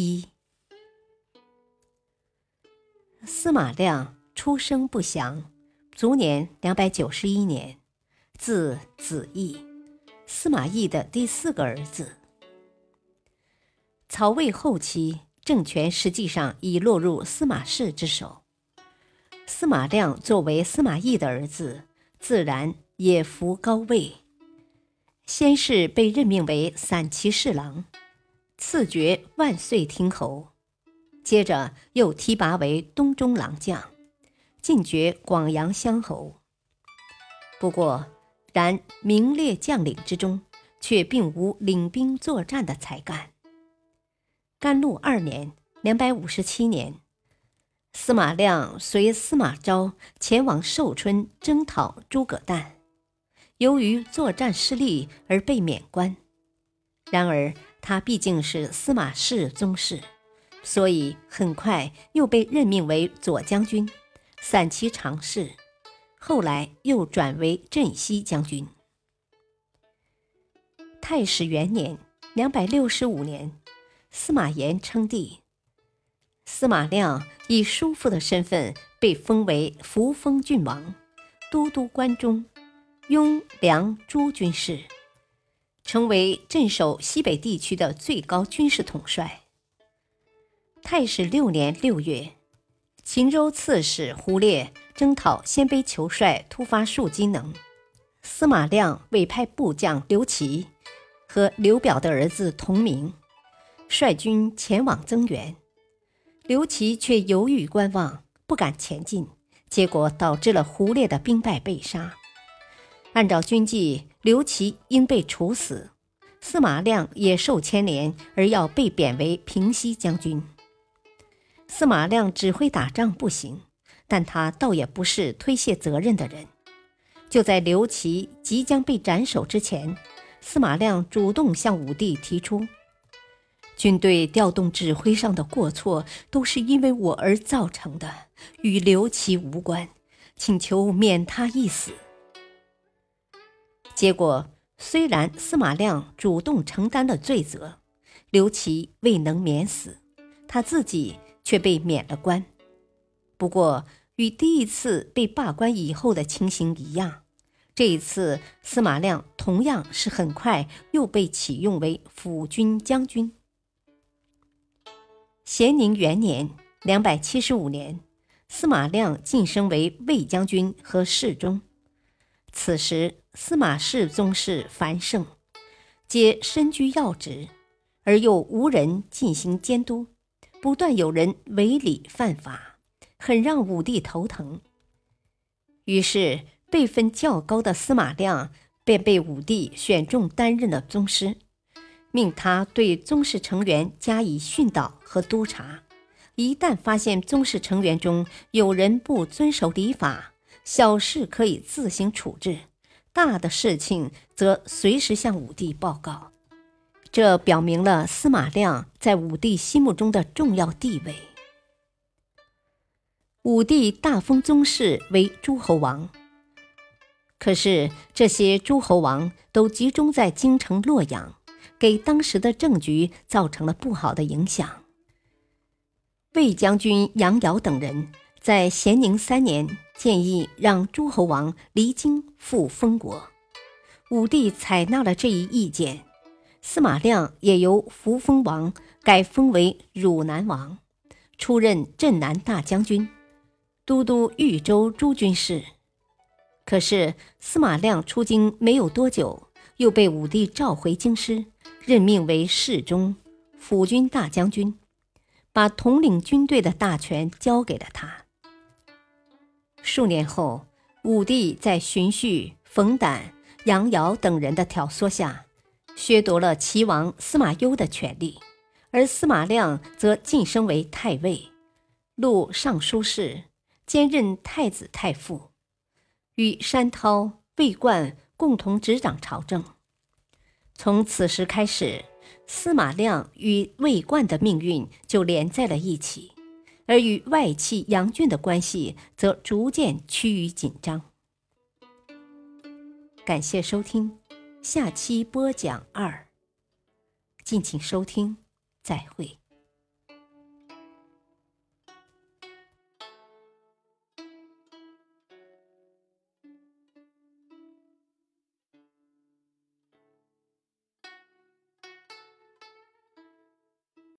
一，司马亮出生不详，卒年两百九十一年，字子义，司马懿的第四个儿子。曹魏后期，政权实际上已落入司马氏之手。司马亮作为司马懿的儿子，自然也服高位，先是被任命为散骑侍郎。赐爵万岁亭侯，接着又提拔为东中郎将，进爵广阳乡侯。不过，然名列将领之中，却并无领兵作战的才干。甘露二年（两百五十七年），司马亮随司马昭前往寿春征讨诸葛诞，由于作战失利而被免官。然而，他毕竟是司马氏宗室，所以很快又被任命为左将军、散骑常侍，后来又转为镇西将军。太史元年（两百六十五年），司马炎称帝，司马亮以叔父的身份被封为扶风郡王、都督关中、雍凉诸军事。成为镇守西北地区的最高军事统帅。太史六年六月，秦州刺史胡烈征讨鲜卑酋帅突发戍机能，司马亮委派部将刘琦和刘表的儿子同名率军前往增援，刘琦却犹豫观望，不敢前进，结果导致了胡烈的兵败被杀。按照军纪。刘琦应被处死，司马亮也受牵连，而要被贬为平西将军。司马亮只会打仗不行，但他倒也不是推卸责任的人。就在刘琦即将被斩首之前，司马亮主动向武帝提出：军队调动指挥上的过错都是因为我而造成的，与刘琦无关，请求免他一死。结果，虽然司马亮主动承担了罪责，刘琦未能免死，他自己却被免了官。不过，与第一次被罢官以后的情形一样，这一次司马亮同样是很快又被启用为辅军将军。咸宁元年（两百七十五年），司马亮晋升为卫将军和侍中。此时。司马氏宗室繁盛，皆身居要职，而又无人进行监督，不断有人违礼犯法，很让武帝头疼。于是，辈分较高的司马亮便被武帝选中担任了宗师，命他对宗室成员加以训导和督查。一旦发现宗室成员中有人不遵守礼法，小事可以自行处置。大的事情则随时向武帝报告，这表明了司马亮在武帝心目中的重要地位。武帝大封宗室为诸侯王，可是这些诸侯王都集中在京城洛阳，给当时的政局造成了不好的影响。魏将军杨尧等人在咸宁三年。建议让诸侯王离京赴封国，武帝采纳了这一意见，司马亮也由扶风王改封为汝南王，出任镇南大将军，都督豫州诸军事。可是司马亮出京没有多久，又被武帝召回京师，任命为侍中、辅军大将军，把统领军队的大权交给了他。数年后，武帝在荀彧、冯胆、杨尧等人的挑唆下，削夺了齐王司马攸的权力，而司马亮则晋升为太尉，录尚书事，兼任太子太傅，与山涛、魏冠共同执掌朝政。从此时开始，司马亮与魏冠的命运就连在了一起，而与外戚杨俊的关系则逐渐趋于紧张。感谢收听，下期播讲二。敬请收听，再会。